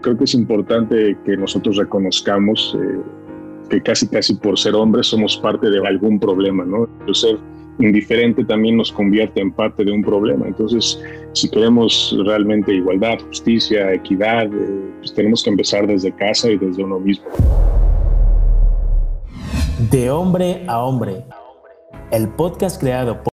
Creo que es importante que nosotros reconozcamos eh, que casi casi por ser hombres somos parte de algún problema, ¿no? El ser indiferente también nos convierte en parte de un problema. Entonces, si queremos realmente igualdad, justicia, equidad, eh, pues tenemos que empezar desde casa y desde uno mismo. De hombre a hombre, el podcast creado por